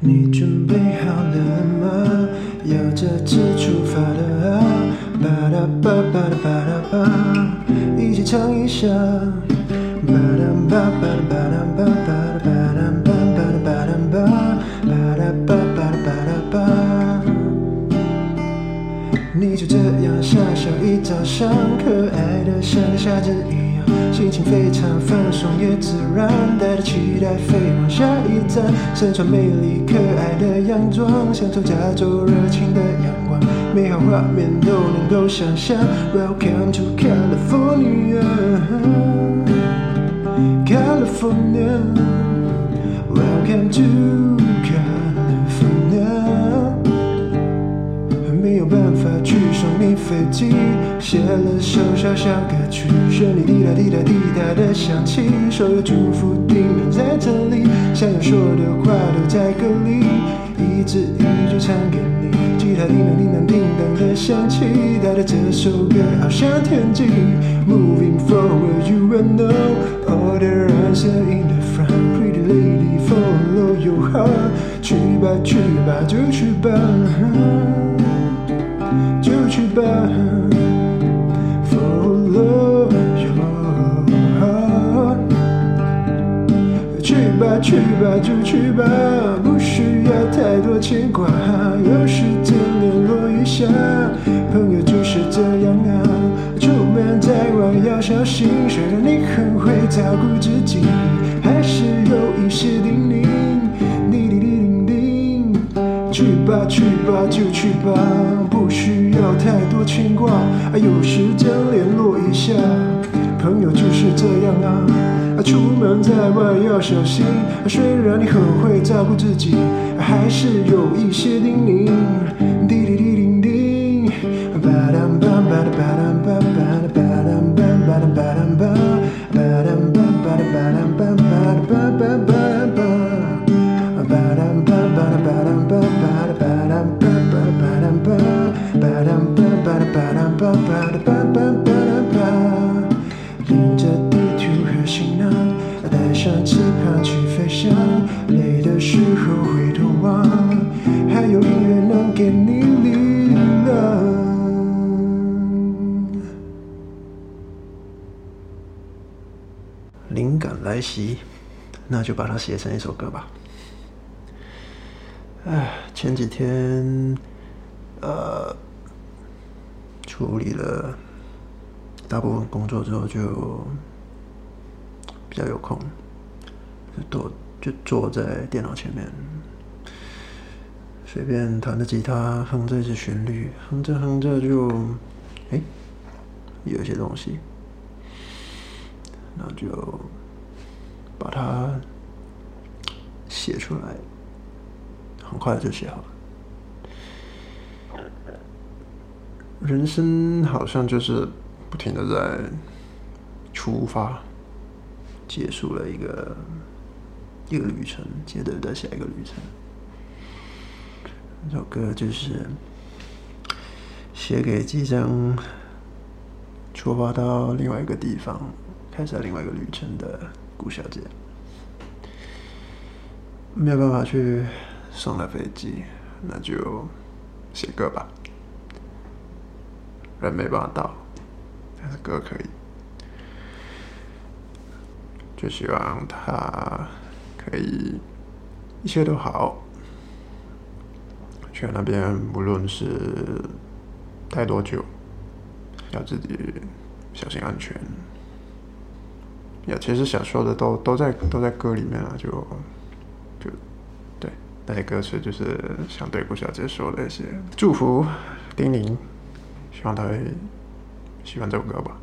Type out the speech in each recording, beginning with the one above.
你准备好了吗？要这次出发了啊！巴拉巴巴拉巴拉巴，一起唱一下。巴拉巴巴拉巴拉巴巴拉巴拉巴巴拉巴拉巴，巴拉巴巴拉巴拉巴。你就这样傻笑一早上，可爱的像个夏子一，心情非常放松也自然，带着期待飞往下一站，身穿美丽可爱的洋装，享受加州热情的阳光，美好画面都能够想象。Welcome to California, California. Welcome to 飞机，写了首小小歌曲，旋律滴答滴答滴答的响起，所有祝福叮咛在这里，想要说的话都在歌里，一字一句唱给你，吉他叮当叮当叮当的响起，带着这首歌翱翔天际，Moving forward you will know all the answer in the front, pretty lady follow your heart，去吧去吧就去吧。去吧就去吧，不需要太多牵挂，有时间联络一下。朋友就是这样啊，出门在外要小心，虽然你很会照顾自己，还是有一些叮咛。叮叮叮叮叮。去吧去吧就去吧，不需要太多牵挂，有时间联络一下。朋友就是这样啊，出门在外要小心，虽然你很会照顾自己，还是有一些叮咛。去飞翔，累的时候回头望，还有音乐能给你力量。灵感来袭，那就把它写成一首歌吧。唉，前几天，呃，处理了大部分工作之后，就比较有空，就坐就坐在电脑前面，随便弹着吉他，哼着一些旋律，哼着哼着就，哎，有一些东西，那就把它写出来。很快就写好了。人生好像就是不停的在出发，结束了一个一个旅程，接着再下一个旅程。这首歌就是写给即将出发到另外一个地方，开始另外一个旅程的顾小姐。没有办法去。上了飞机，那就写歌吧。人没办法到，但是歌可以。就希望他可以一切都好。去那边无论是待多久，要自己小心安全。呀，其实想说的都都在都在歌里面了，就就对。那些歌词就是想对顾小姐说的一些祝福、叮咛，希望她会喜欢这首歌吧，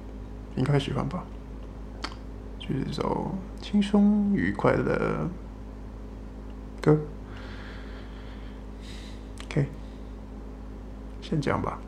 应该喜欢吧，就是一首轻松愉快的歌。OK，先这样吧。